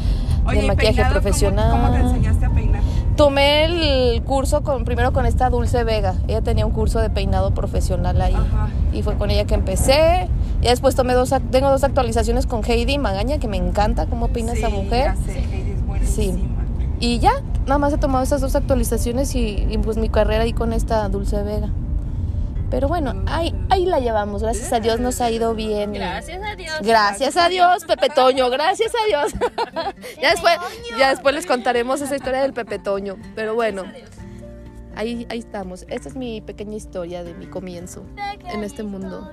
Speaker 2: Oye,
Speaker 3: de
Speaker 2: ¿y
Speaker 3: maquillaje
Speaker 2: peinado,
Speaker 3: profesional.
Speaker 2: ¿cómo, te enseñaste a peinar?
Speaker 3: Tomé el curso con, primero con esta Dulce Vega. Ella tenía un curso de peinado profesional ahí.
Speaker 2: Ajá.
Speaker 3: Y fue con ella que empecé. Y después tomé dos, tengo dos actualizaciones con Heidi Magaña, que me encanta cómo peina esa
Speaker 2: Sí,
Speaker 3: mujer.
Speaker 2: ya sé, Heidi es buenísima.
Speaker 3: Y ya, nada más he tomado esas dos actualizaciones y, y, pues mi carrera ahí con esta Dulce Vega. Pero bueno, ahí, ahí la llevamos. Gracias a Dios nos ha ido bien.
Speaker 1: Gracias a Dios.
Speaker 3: Gracias a Dios, Pepe Toño, gracias a Dios. ya, después, ya después les contaremos esa historia del Pepe Toño. Pero bueno, ahí, ahí estamos. Esta es mi pequeña historia de mi comienzo en este mundo.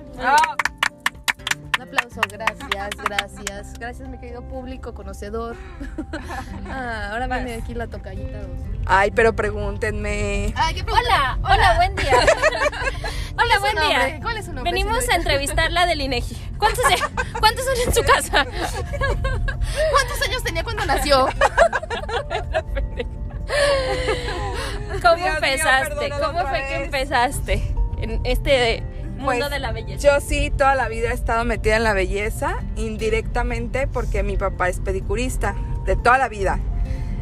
Speaker 3: Aplauso, gracias, gracias. Gracias, mi querido público conocedor. Ah, ahora viene aquí la tocallita. dos.
Speaker 2: Ay, pero pregúntenme.
Speaker 3: Ay, ¿qué
Speaker 1: Hola, hola, buen día. hola, buen
Speaker 3: nombre?
Speaker 1: día.
Speaker 3: ¿Cuál es su nombre,
Speaker 1: Venimos a entrevistarla del INEGI. ¿Cuántos, ¿Cuántos son en su casa?
Speaker 3: ¿Cuántos años tenía cuando nació?
Speaker 1: ¿Cómo
Speaker 2: Dios
Speaker 1: empezaste? ¿Cómo fue que empezaste en este mundo
Speaker 2: Pues,
Speaker 1: de la belleza?
Speaker 2: Yo sí, toda la vida he estado metida en la belleza, indirectamente porque mi papá es pedicurista, de toda la vida.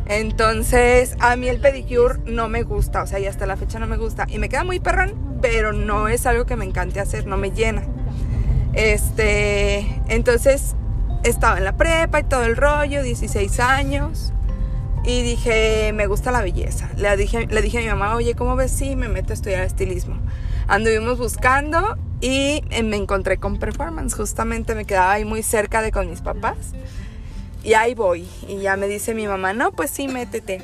Speaker 2: Entonces, a mí el pedicure no me gusta, o sea, y hasta la fecha no me gusta. Y me queda muy perrón, pero no es algo que me encante hacer, no me llena. Este, entonces, estaba en la prepa y todo el rollo, 16 años. Y dije, me gusta la belleza. Le dije, le dije a mi mamá, oye, ¿cómo ves si me meto a estudiar estilismo? Anduvimos buscando y eh, me encontré con performance. Justamente me quedaba ahí muy cerca de con mis papás. Y ahí voy. Y ya me dice mi mamá, no, pues sí, métete.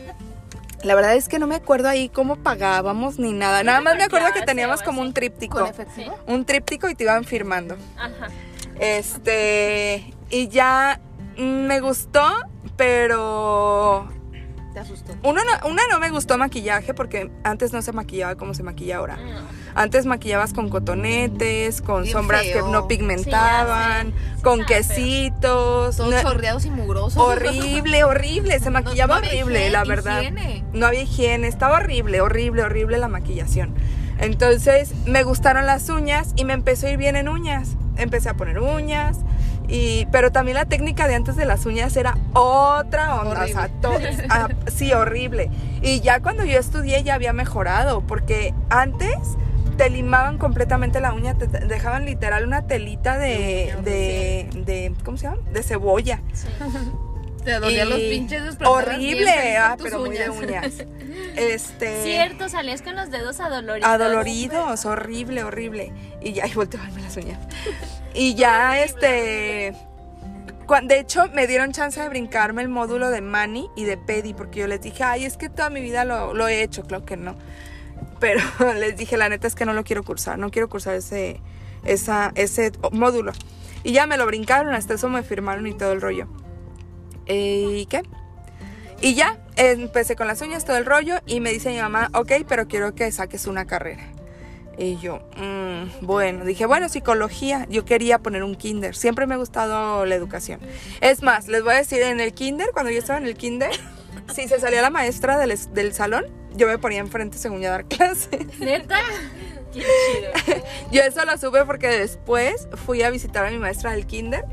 Speaker 2: La verdad es que no me acuerdo ahí cómo pagábamos ni nada. Nada más me acuerdo que teníamos como un tríptico. Un tríptico y te iban firmando.
Speaker 1: Ajá.
Speaker 2: Este, y ya me gustó, pero
Speaker 3: Te asustó.
Speaker 2: uno no, una no me gustó maquillaje porque antes no se maquillaba como se maquilla ahora.
Speaker 1: Mm.
Speaker 2: Antes maquillabas con cotonetes, con
Speaker 3: Bien
Speaker 2: sombras
Speaker 3: feo.
Speaker 2: que no pigmentaban,
Speaker 1: Sí,
Speaker 2: con quesitos.
Speaker 3: Son
Speaker 2: no-
Speaker 3: chorreados y mugrosos.
Speaker 2: horrible, horrible. Se maquillaba
Speaker 3: no
Speaker 2: horrible,
Speaker 3: higiene,
Speaker 2: la verdad.
Speaker 3: higiene.
Speaker 2: No había higiene, estaba horrible, horrible, horrible la maquillación. Entonces me gustaron las uñas y me empezó a ir bien en uñas. Empecé a poner uñas. Y, pero también la técnica de antes de las uñas era otra onda, o sea, to- ah, sí, horrible. Y ya cuando yo estudié ya había mejorado, porque antes te limaban completamente la uña, te dejaban literal una telita de, de, de ¿cómo se llama? De cebolla.
Speaker 3: Te dolían
Speaker 2: Y
Speaker 3: los pinches
Speaker 2: Horrible, ah,
Speaker 3: tus
Speaker 2: pero muy de uñas. Este.
Speaker 1: Cierto, salías con los dedos adoloridos.
Speaker 2: Adoloridos, horrible, horrible. Y ya, y volteo a verme las uñas. Y ya, este. De hecho, me dieron chance de brincarme el módulo de Mani y de Pedi, porque yo les dije, ay, es que toda mi vida lo, lo he hecho, claro que no. Pero les dije, la neta es que no lo quiero cursar, no quiero cursar ese, esa, ese módulo. Y ya me lo brincaron, hasta eso me firmaron y todo el rollo. Eh, ¿Y qué? Y ya, empecé con las uñas, todo el rollo, y me dice mi mamá, ok, pero quiero que saques una carrera. Y yo, "Mm, bueno, dije, bueno, psicología, yo quería poner un kinder, siempre me ha gustado la educación. Es más, les voy a decir, en el kinder, cuando yo estaba en el kinder, si se salía la maestra del, del salón, yo me ponía enfrente según ya dar clases.
Speaker 1: ¿Neta? Qué chido.
Speaker 2: Yo eso lo supe porque después fui a visitar a mi maestra del kinder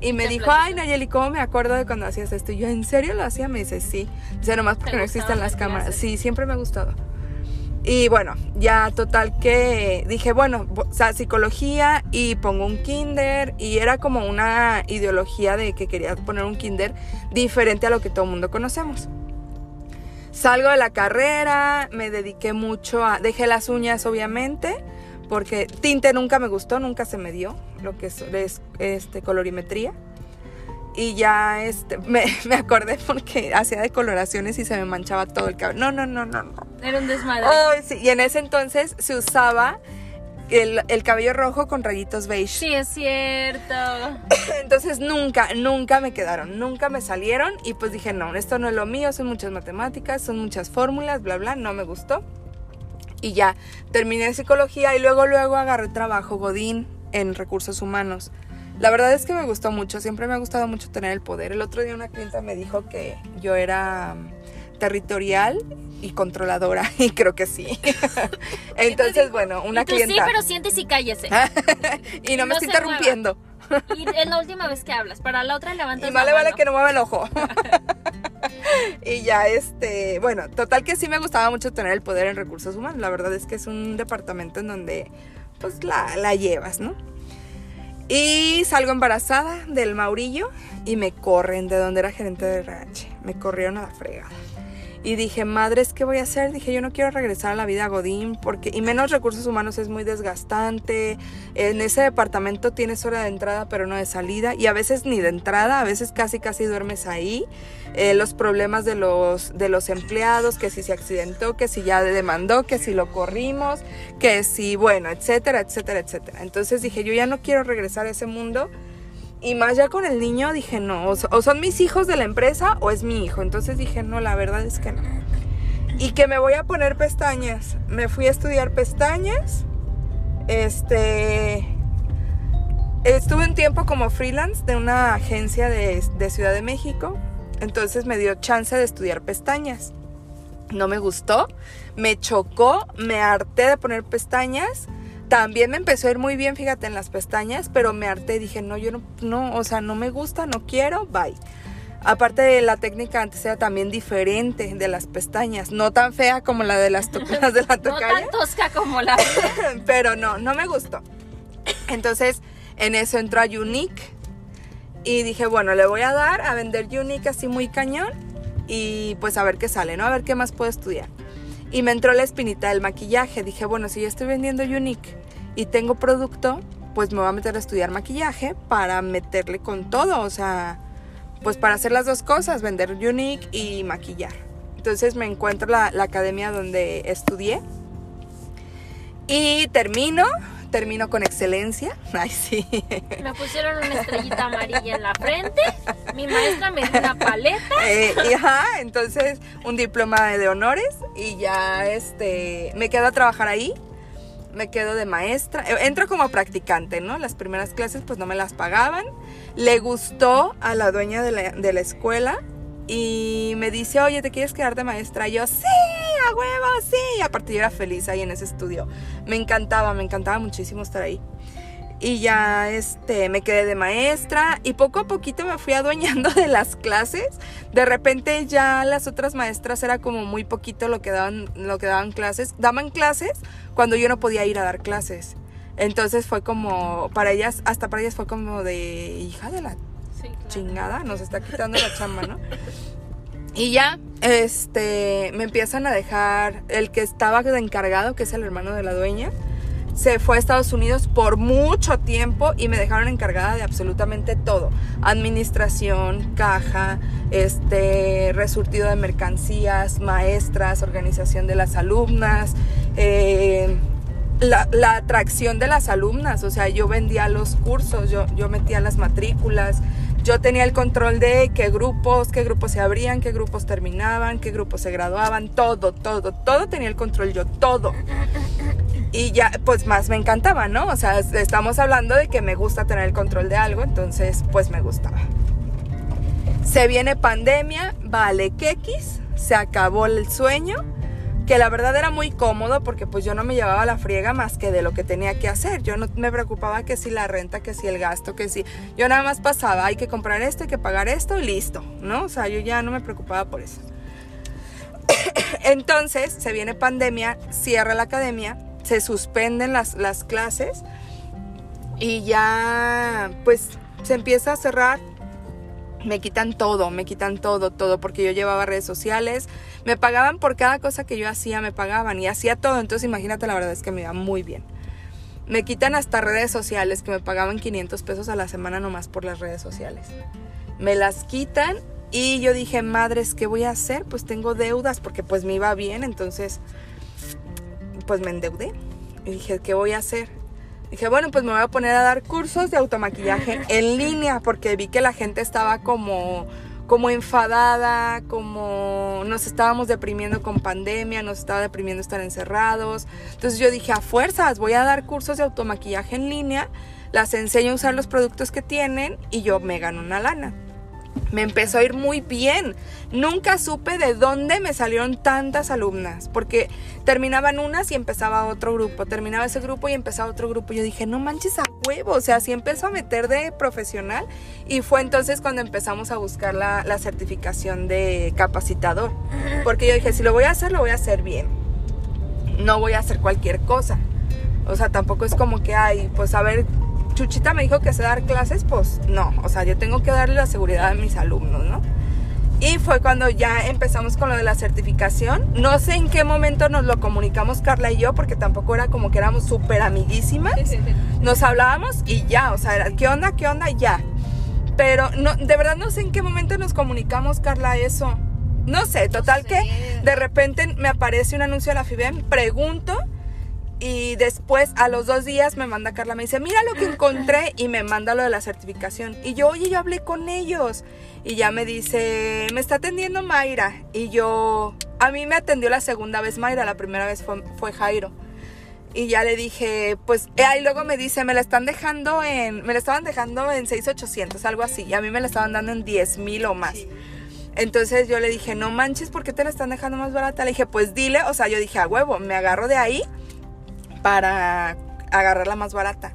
Speaker 2: y me dijo, ay Nayeli, ¿cómo me acuerdo de cuando hacías esto? Y yo, ¿en serio lo hacía? Me dice, sí. Dice, nomás porque
Speaker 1: ¿Te
Speaker 2: no existen las cámaras.
Speaker 1: clases?
Speaker 2: Sí, siempre me ha gustado. Y bueno, ya total que dije, bueno, o sea, psicología y pongo un kinder y era como una ideología de que quería poner un kinder diferente a lo que todo el mundo conocemos. Salgo de la carrera, me dediqué mucho a... Dejé las uñas, obviamente, porque tinte nunca me gustó, nunca se me dio, lo que es, es, este, colorimetría. Y ya este, me, me acordé porque hacía decoloraciones y se me manchaba todo el cabello. No, no, no, no, no.
Speaker 1: Era un desmadre.
Speaker 2: Ay, sí, Y en ese entonces se usaba el, el cabello rojo con rayitos beige.
Speaker 1: Sí, es cierto.
Speaker 2: Entonces nunca, nunca me quedaron, nunca me salieron y pues dije, no, esto no es lo mío, son muchas matemáticas, son muchas fórmulas, bla, bla, no me gustó. Y ya, terminé psicología y luego, luego agarré trabajo Godín en recursos humanos. La verdad es que me gustó mucho, siempre me ha gustado mucho tener el poder. El otro día una clienta me dijo que yo era mm, territorial y controladora, y creo que sí. Entonces, bueno, una
Speaker 1: tú,
Speaker 2: clienta.
Speaker 1: Sí, pero siéntese y cállese.
Speaker 2: y no me
Speaker 1: no
Speaker 2: está
Speaker 1: se
Speaker 2: interrumpiendo.
Speaker 1: Y es la última vez que hablas. Para la otra levantas
Speaker 2: Y más le vale que no mueva el ojo. y ya, este, bueno, total que sí me gustaba mucho tener el poder en recursos humanos. La verdad es que es un departamento en donde, pues, la, la llevas, ¿no? Y salgo embarazada del Maurillo y me corren de donde era gerente de RH. Me corrieron a la fregada. Y dije, madres, ¿qué voy a hacer? Dije, yo no quiero regresar a la vida Godín, porque, y menos recursos humanos es muy desgastante. En ese departamento tienes hora de entrada, pero no de salida. Y a veces ni de entrada, a veces casi, casi duermes ahí. Eh, los problemas de los, de los empleados, que si se accidentó, que si ya demandó, que si lo corrimos, que si, bueno, etcétera, etcétera, etcétera. Entonces dije, yo ya no quiero regresar a ese mundo. Y más ya con el niño dije, no, o, so- o son mis hijos de la empresa o es mi hijo. Entonces dije, no, la verdad es que no. Y que me voy a poner pestañas. Me fui a estudiar pestañas. Este... Estuve un tiempo como freelance de una agencia de, de Ciudad de México. Entonces me dio chance de estudiar pestañas. No me gustó, me chocó, me harté de poner pestañas. También me empezó a ir muy bien, fíjate, en las pestañas, pero me harté, dije, no, yo no, no, o sea, no me gusta, no quiero, bye. Aparte de la técnica antes era también diferente de las pestañas, no tan fea como la de las, las de la
Speaker 1: No
Speaker 2: tocaya,
Speaker 1: tan tosca como la.
Speaker 2: pero no, no me gustó. Entonces, en eso entró a Unique y dije, bueno, le voy a dar a vender Unique así muy cañón y pues a ver qué sale, ¿no? A ver qué más puedo estudiar. Y me entró la espinita del maquillaje. Dije, bueno, si yo estoy vendiendo Unique y tengo producto, pues me voy a meter a estudiar maquillaje para meterle con todo, o sea, pues para hacer las dos cosas, vender Unique y maquillar. Entonces me encuentro la, la academia donde estudié y termino, termino con excelencia. Ay, sí.
Speaker 1: Me pusieron una estrellita amarilla en la frente. Mi maestra me dio una paleta.
Speaker 2: Eh, y ajá, entonces un diploma de honores y ya este me quedo a trabajar ahí. Me quedo de maestra. Eh, Entro como practicante, ¿no? Las primeras clases pues no me las pagaban. Le gustó a la dueña de la, de la escuela y me dice, oye, ¿te quieres quedar de maestra? Y yo, sí, a huevo, sí. Aparte yo era feliz ahí en ese estudio. Me encantaba, me encantaba muchísimo estar ahí. Y ya este, me quedé de maestra y poco a poquito me fui adueñando de las clases. De repente ya las otras maestras era como muy poquito lo que daban, lo que daban clases. Daban clases cuando yo no podía ir a dar clases. Entonces fue como, para ellas, hasta para ellas fue como de hija de la
Speaker 1: Sí, claro.
Speaker 2: chingada, nos está quitando la chamba, ¿no? Y ya, este, me empiezan a dejar el que estaba encargado, que es el hermano de la dueña, se fue a Estados Unidos por mucho tiempo y me dejaron encargada de absolutamente todo. Administración, caja, este, resurtido de mercancías, maestras, organización de las alumnas, eh, la, la atracción de las alumnas, o sea, yo vendía los cursos, yo, yo metía las matrículas, yo tenía el control de qué grupos, qué grupos se abrían, qué grupos terminaban, qué grupos se graduaban, todo, todo, todo tenía el control yo, todo. Y ya, pues más me encantaba, ¿no? O sea, es- estamos hablando de que me gusta tener el control de algo, entonces pues me gustaba. Se viene pandemia, vale quequis, se acabó el sueño, que la verdad era muy cómodo porque pues yo no me llevaba la friega más que de lo que tenía que hacer. Yo no me preocupaba que si la renta, que si el gasto, que si... Yo nada más pasaba, hay que comprar esto, hay que pagar esto y listo, ¿no? O sea, yo ya no me preocupaba por eso. Entonces, se viene pandemia, cierra la academia, se suspenden las, las clases y ya pues se empieza a cerrar. Me quitan todo, me quitan todo, todo, porque yo llevaba redes sociales, me pagaban por cada cosa que yo hacía, me pagaban y hacía todo, entonces imagínate, la verdad es que me iba muy bien. Me quitan hasta redes sociales, que me pagaban 500 pesos a la semana nomás por las redes sociales. Me las quitan y yo dije, madres, ¿qué voy a hacer? Pues tengo deudas, porque pues me iba bien, entonces pues me endeudé. Y dije, ¿qué voy a hacer? Dije, bueno, pues me voy a poner a dar cursos de automaquillaje en línea, porque vi que la gente estaba como, como enfadada, como nos estábamos deprimiendo con pandemia, nos estaba deprimiendo estar encerrados. Entonces yo dije, a fuerzas, voy a dar cursos de automaquillaje en línea, las enseño a usar los productos que tienen y yo me gano una lana. Me empezó a ir muy bien. Nunca supe de dónde me salieron tantas alumnas, porque terminaban unas y empezaba otro grupo, terminaba ese grupo y empezaba otro grupo. Yo dije, no manches a huevo, o sea, así empezó a meter de profesional y fue entonces cuando empezamos a buscar la, la certificación de capacitador, porque yo dije, si lo voy a hacer, lo voy a hacer bien, no voy a hacer cualquier cosa. O sea, tampoco es como que, ay, pues a ver, Chuchita me dijo que sé dar clases, pues no, o sea, yo tengo que darle la seguridad a mis alumnos, ¿no? Y fue cuando ya empezamos con lo de la certificación. No sé en qué momento nos lo comunicamos Carla y yo, porque tampoco era como que éramos súper amiguísimas. Nos hablábamos y ya, o sea, era, ¿qué onda? ¿Qué onda? Ya. Pero no, de verdad no sé en qué momento nos comunicamos, Carla, eso. No sé, total que de repente me aparece un anuncio de la FIBEM, pregunto y después a los dos días me manda Carla, me dice, mira lo que encontré y me manda lo de la certificación. Y yo, oye, yo hablé con ellos. Y ya me dice, me está atendiendo Mayra. Y yo, a mí me atendió la segunda vez Mayra, la primera vez fue, fue Jairo. Y ya le dije, pues, eh, ahí luego me dice, me la están dejando en, me la estaban dejando en 6,800, algo así. Y a mí me la estaban dando en 10 mil o más. Entonces yo le dije, no manches, ¿por qué te la están dejando más barata? Le dije, pues dile, o sea, yo dije, a huevo, me agarro de ahí para agarrarla más barata.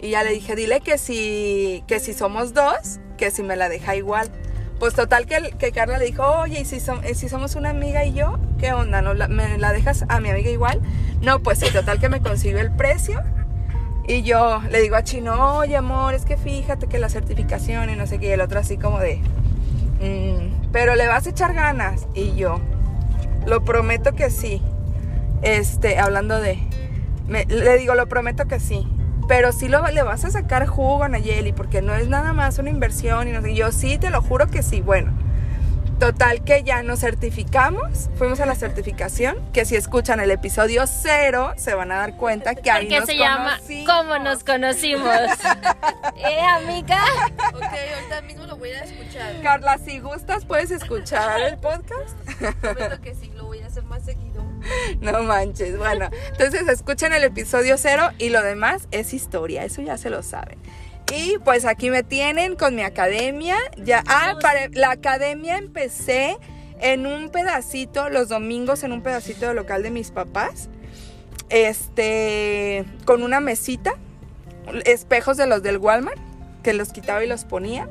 Speaker 2: Y ya le dije, dile que si, que si somos dos, que si me la deja igual. Pues total que, que Carla le dijo, oye, ¿y si, si somos una amiga y yo? ¿Qué onda? ¿No la- ¿Me la dejas a mi amiga igual? No, pues sí, total que me consiguió el precio. Y yo le digo a Chino, oye amor, es que fíjate que la certificación y no sé qué, y el otro así como de, "Mm, pero le vas a echar ganas. Y yo, lo prometo que sí. Este, hablando de, me- le digo, lo prometo que sí. Pero sí lo, le vas a sacar jugo a Nayeli, porque no es nada más una inversión. Y no sé. Yo sí, te lo juro que sí. Bueno, total que ya nos certificamos. Fuimos a la certificación. Que si escuchan el episodio cero, se van a dar cuenta que ahí nos
Speaker 1: se llama
Speaker 2: conocimos.
Speaker 1: ¿Cómo nos conocimos? ¿Eh, amiga?
Speaker 3: Ok, ahorita mismo lo voy a escuchar.
Speaker 2: Carla, si gustas, puedes escuchar el podcast.
Speaker 3: Prometo que sí,
Speaker 2: No manches. Bueno, entonces escuchen el episodio cero y lo demás es historia. Eso ya se lo saben. Y pues aquí me tienen con mi academia. Ya, ah, para la academia empecé en un pedacito, los domingos en un pedacito del local de mis papás. Este, con una mesita, espejos de los del Walmart, que los quitaba y los ponía.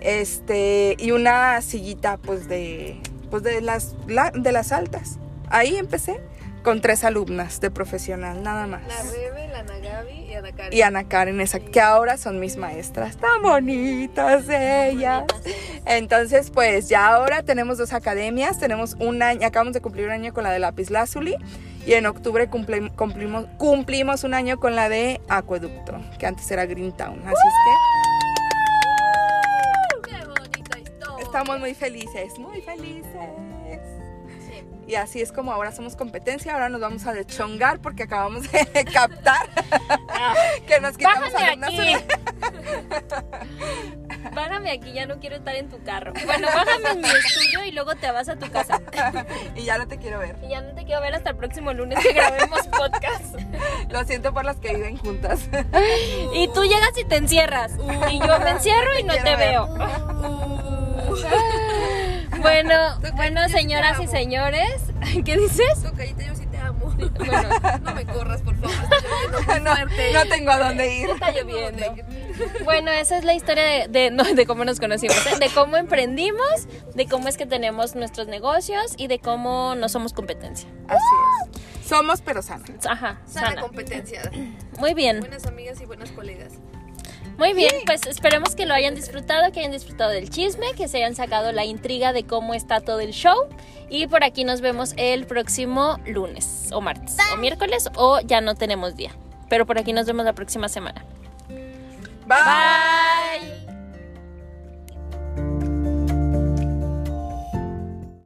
Speaker 2: Este, y una sillita pues de pues de las la- de las altas. Ahí empecé con tres alumnas de profesional, nada más.
Speaker 3: La Rebe, la Ana Gaby y Ana Karen.
Speaker 2: Y Ana Karen, esa, que ahora son mis maestras. Tan bonitas ellas. Entonces, pues ya ahora tenemos dos academias. Tenemos un año, acabamos de cumplir un año con la de Lápiz Lazuli. Y en octubre cumplim- cumplimos, cumplimos un año con la de Acueducto, que antes era Greentown. Así es
Speaker 3: Qué bonita historia.
Speaker 2: que estamos muy felices, muy felices. Y así es como ahora somos competencia. Ahora nos vamos a deschongar porque acabamos de captar que nos quitamos alumnas.
Speaker 1: aquí. Bájame aquí, ya no quiero estar en tu carro. Bueno, bájame en mi estudio y luego te vas a tu casa.
Speaker 2: y ya no te quiero ver.
Speaker 1: Y ya no te quiero ver hasta el próximo lunes que grabemos podcast.
Speaker 2: Lo siento por las que viven juntas.
Speaker 1: Y tú llegas y te encierras. Y yo me encierro y no te veo. Bueno, bueno, señoras y señores, ¿qué dices?
Speaker 3: Tocayita, yo sí te amo.
Speaker 1: Bueno,
Speaker 3: No me corras, por favor.
Speaker 2: No, tengo a dónde ir.
Speaker 1: está lloviendo. Bueno, esa es la historia de, de- no, de cómo nos conocimos, ¿eh? de cómo emprendimos, de cómo es que tenemos nuestros negocios y de cómo no somos competencia.
Speaker 2: Así es. Somos pero sanas.
Speaker 1: Ajá,
Speaker 3: Sana
Speaker 1: sana.
Speaker 3: competencia.
Speaker 1: Muy bien,
Speaker 3: Buenas amigas y buenas colegas.
Speaker 1: Muy bien. Pues esperemos que lo hayan disfrutado, que hayan disfrutado del chisme, que se hayan sacado la intriga de cómo está todo el show. Y por aquí nos vemos el próximo lunes, o martes, o miércoles, o ya no tenemos día. Pero por aquí nos vemos la próxima semana.
Speaker 2: Bye.